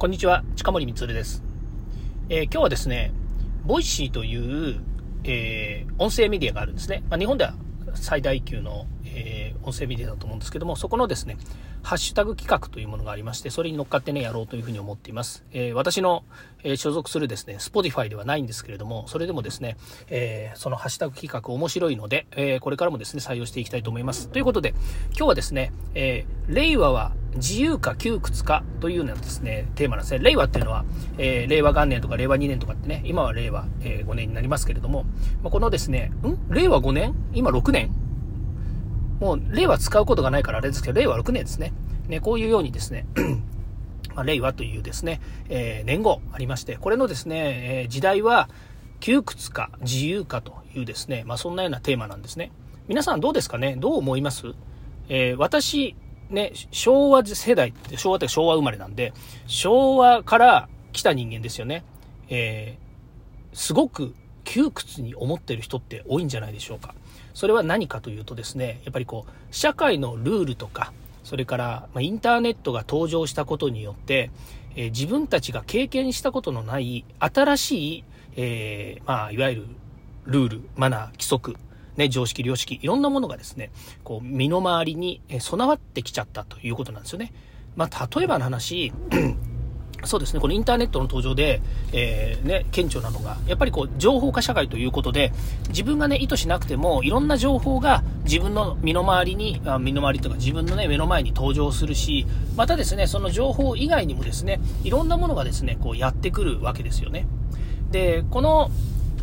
こんにちは、近森光です。えー、今日はですね、ボイシーという、えー、音声メディアがあるんですね。まあ、日本では最大級の、音声メディアだと思うんですけども、そこのですね、ハッシュタグ企画というものがありまして、それに乗っかってね、やろうというふうに思っています。えー、私の、えー、所属するですね、Spotify ではないんですけれども、それでもですね、えー、そのハッシュタグ企画面白いので、えこれからもですね、採用していきたいと思います。ということで、今日はですね、え令和は自由か窮屈かというようなですね、テーマなんですね。令和っていうのは、え令和元年とか令和2年とかってね、今は令和、え5年になりますけれども、まあ、このですね、ん？令和5年？今6年？もう、令和使うことがないからあれですけど、令和6年ですね。ね、こういうようにですね、まあ、令和というですね、えー、年号ありまして、これのですね、えー、時代は窮屈か自由かというですね、まあ、そんなようなテーマなんですね。皆さんどうですかね？どう思います？えー、私、ね、昭和世代って、昭和って昭和生まれなんで、昭和から来た人間ですよね。えー、すごく窮屈に思ってる人って多いんじゃないでしょうか。それは何かというとですね、やっぱりこう、社会のルールとか、それから、まインターネットが登場したことによって、え、自分たちが経験したことのない新しい、えー、まあ、いわゆるルール、マナー、規則、ね、常識、良識、いろんなものがですね、こう、身の回りに備わってきちゃったということなんですよね。まあ、例えばの話、そうですね、このインターネットの登場で、えー、ね、顕著なのが、やっぱりこう、情報化社会ということで、自分がね、意図しなくても、いろんな情報が自分の身の回りに、あ身の回りとか自分のね、目の前に登場するし、またですね、その情報以外にもですね、いろんなものがですね、こう、やってくるわけですよね。で、この、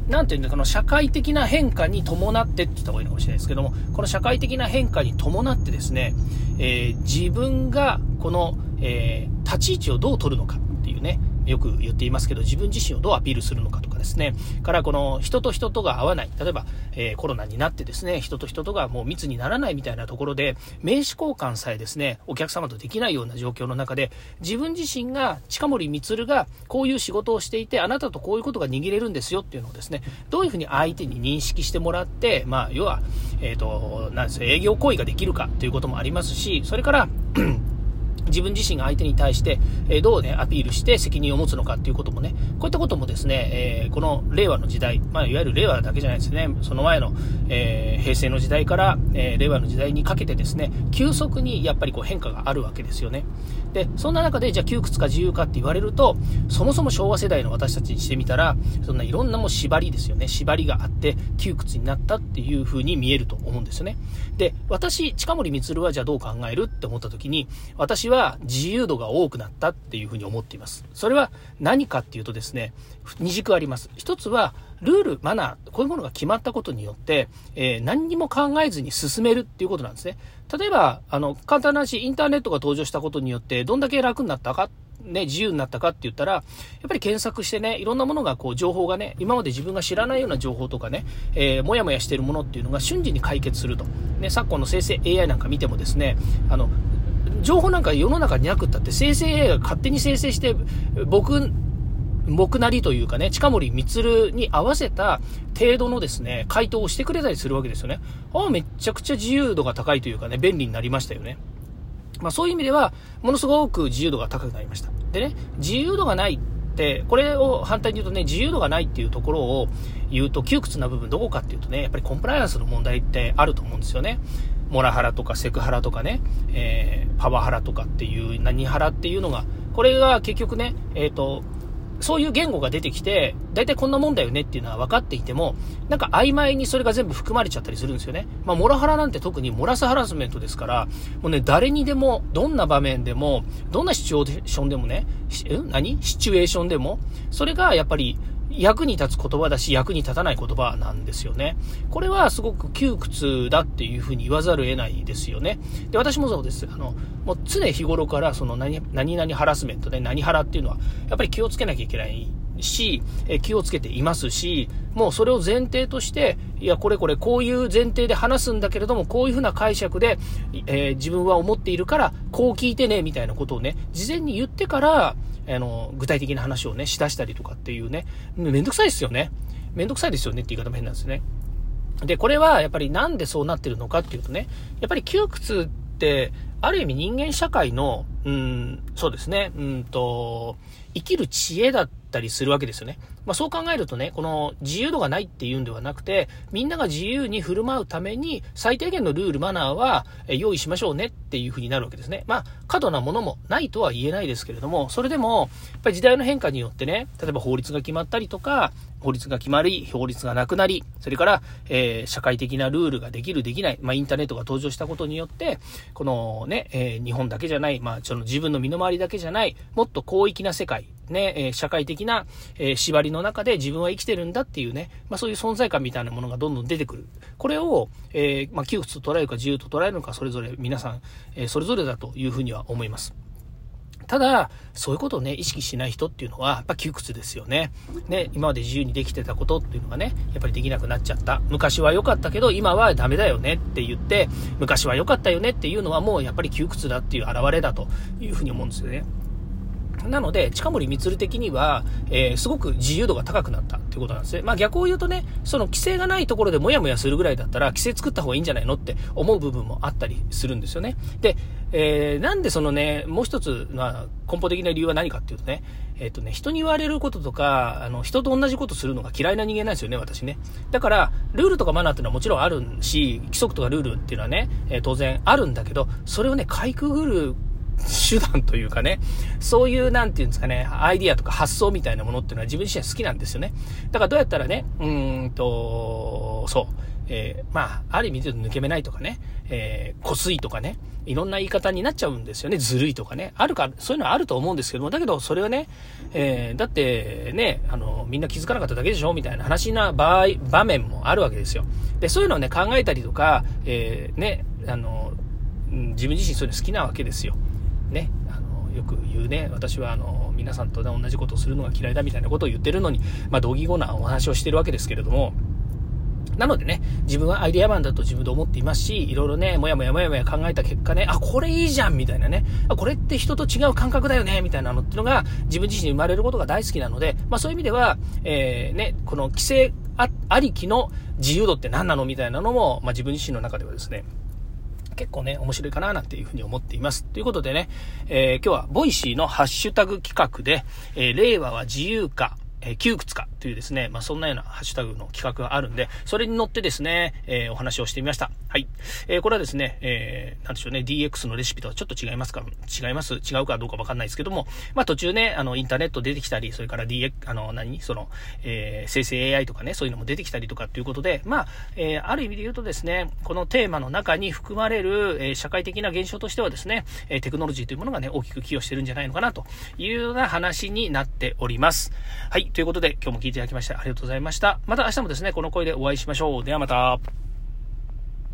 なんていうんだ、この社会的な変化に伴ってって言った方がいいのかもしれないですけども、この社会的な変化に伴ってですね、えー、自分がこの、えー、立ち位置をどう取るのか。いうね、よく言っていますけど、自分自身をどうアピールするのかとかですね、からこの人と人とが合わない、例えば、えー、コロナになってですね、人と人とがもう密にならないみたいなところで、名刺交換さえですね、お客様とできないような状況の中で、自分自身が、近森光がこういう仕事をしていて、あなたとこういうことが握れるんですよっていうのをですね、どういうふうに相手に認識してもらって、まあ、要は、えっ、ー、と、なんです営業行為ができるかということもありますし、それから自分自身が相手に対して、えどうね、アピールして責任を持つのかっていうこともね、こういったこともですね、え、この令和の時代、まあ、いわゆる令和だけじゃないですね、その前の、え、平成の時代から、え、令和の時代にかけてですね、急速にやっぱりこう変化があるわけですよね。で、そんな中で、じゃあ窮屈か自由かって言われると、そもそも昭和世代の私たちにしてみたら、そんないろんなもう縛りですよね、縛りがあって、窮屈になったっていう風に見えると思うんですよね。で、私、近森光はじゃあどう考えるって思った時に、私は自由度が多くなったっていうふうに思っています。それは何かっていうとですね、二軸あります。一つは、ルール、マナー、こういうものが決まったことによって、えー、何にも考えずに進めるっていうことなんですね。例えば、あの、簡単な話、インターネットが登場したことによって、どんだけ楽になったかね、自由になったかって言ったら、やっぱり検索してね、いろんなものがこう、情報がね、今まで自分が知らないような情報とかね、えー、もやもやしてるものっていうのが瞬時に解決すると。ね、昨今の生成 AI なんか見てもですね、あの、情報なんか世の中になくったって生成 AI が勝手に生成して、僕、僕なりというかね、近森光に合わせた程度のですね、回答をしてくれたりするわけですよね。ああ、めちゃくちゃ自由度が高いというかね、便利になりましたよね。まあそういう意味では、ものすごく自由度が高くなりました。でね、自由度がないって、これを反対に言うとね、自由度がないっていうところを言うと窮屈な部分どこかっていうとね、やっぱりコンプライアンスの問題ってあると思うんですよね。モラハラとかセクハラとかね、えー、パワハラとかっていう、何ハラっていうのが、これが結局ね、えっ、ー、と、そういう言語が出てきて、大体こんなもんだよねっていうのは分かっていても、なんか曖昧にそれが全部含まれちゃったりするんですよね。まあ、モラハラなんて特にモラスハラスメントですから、もうね、誰にでも、どんな場面でも、どんなシチュエーションでもね、ん？何？シチュエーションでも、それがやっぱり、役に立つ言葉だし、役に立たない言葉なんですよね。これはすごく窮屈だっていうふうに言わざるを得ないですよね。で、私もそうです。あの、もう常日頃からその何、何々ハラスメントで、何ハラっていうのは、やっぱり気をつけなきゃいけないし、え気をつけていますし、もうそれを前提として、いや、これこれこういう前提で話すんだけれども、こういうふうな解釈で、えー、自分は思っているから、こう聞いてね、みたいなことをね、事前に言ってから、あの、具体的な話をね、しだしたりとかっていうね、めんどくさいですよね。めんどくさいですよねって言い方も変なんですね。で、これはやっぱりなんでそうなってるのかっていうとね、やっぱり窮屈って、ある意味人間社会の、うん、そうですね、うんと、生きる知恵だったりするわけですよね。まあ、そう考えるとね、この自由度がないっていうんではなくて、みんなが自由に振る舞うために最低限のルール、マナーは用意しましょうねっていうふうになるわけですね。まあ、過度なものもないとは言えないですけれども、それでも、やっぱり時代の変化によってね、例えば法律が決まったりとか、法律が決まり、法律がなくなり、それから、えー、社会的なルールができる、できない、まあ、インターネットが登場したことによって、このね、えー、日本だけじゃない、まあ、その自分の身の回りだけじゃない、もっと広域な世界、ね、えー、社会的な、え縛りの中で自分は生きてるんだっていうね、まあ、そういう存在感みたいなものがどんどん出てくる。これを、えまあ、窮屈と捉えるか自由と捉えるのか、それぞれ皆さん、えそれぞれだというふうには思います。ただ、そういうことをね、意識しない人っていうのは、やっぱ窮屈ですよね。ね、今まで自由にできてたことっていうのがね、やっぱりできなくなっちゃった。昔は良かったけど、今はダメだよねって言って、昔は良かったよねっていうのはもうやっぱり窮屈だっていう表れだというふうに思うんですよね。なので、近森光的には、えー、すごく自由度が高くなったっていうことなんですね。まあ逆を言うとね、その規制がないところでもやもやするぐらいだったら、規制作った方がいいんじゃないのって思う部分もあったりするんですよね。で、えー、なんでそのね、もう一つ、まあ、根本的な理由は何かっていうとね、えっ、ー、とね、人に言われることとか、あの、人と同じことするのが嫌いな人間なんですよね、私ね。だから、ルールとかマナーっていうのはもちろんあるし、規則とかルールっていうのはね、えー、当然あるんだけど、それをね、かいくぐる手段というかね、そういう、なんていうんですかね、アイディアとか発想みたいなものっていうのは自分自身は好きなんですよね。だからどうやったらね、うんと、そう、えー、まあ、ある意味で抜け目ないとかね、えー、こすいとかね、いろんな言い方になっちゃうんですよね。ずるいとかね。あるか、そういうのはあると思うんですけども、だけど、それはね、えー、だってね、あの、みんな気づかなかっただけでしょみたいな話な場合、場面もあるわけですよ。で、そういうのをね、考えたりとか、えー、ね、あの、自分自身そういうの好きなわけですよ。ね、あのよく言うね、私はあの皆さんと同じことをするのが嫌いだみたいなことを言ってるのに、まあ、同義語なお話をしてるわけですけれども、なのでね、自分はアイデアマンだと自分で思っていますし、いろいろね、もやもやもやもや考えた結果ね、あ、これいいじゃんみたいなね、あ、これって人と違う感覚だよねみたいなのっていうのが自分自身に生まれることが大好きなので、まあそういう意味では、えー、ね、この規制あありきの自由度って何なのみたいなのも、まあ自分自身の中ではですね、結構ね、面白いかななんていうふうに思っています。ということでね、えー、今日はボイシーのハッシュタグ企画で、えー、令和は自由か、えー、窮屈かというですね、まあ、そんなようなハッシュタグの企画があるんで、それに乗ってですね、えー、お話をしてみました。はい。えー、これはですね、えー、なんでしょうね、DX のレシピとはちょっと違いますか？違います？違うかどうかわかんないですけども、まあ、途中ね、あの、インターネット出てきたり、それから DX、あの、何？その、えー、生成 AI とかね、そういうのも出てきたりとかっていうことで、まあ、えー、ある意味で言うとですね、このテーマの中に含まれる、えー、社会的な現象としてはですね、え、テクノロジーというものがね、大きく寄与してるんじゃないのかなというような話になっております。はい。ということで、今日も聞いていただきましてありがとうございました。また明日もですね、この声でお会いしましょう。ではまた。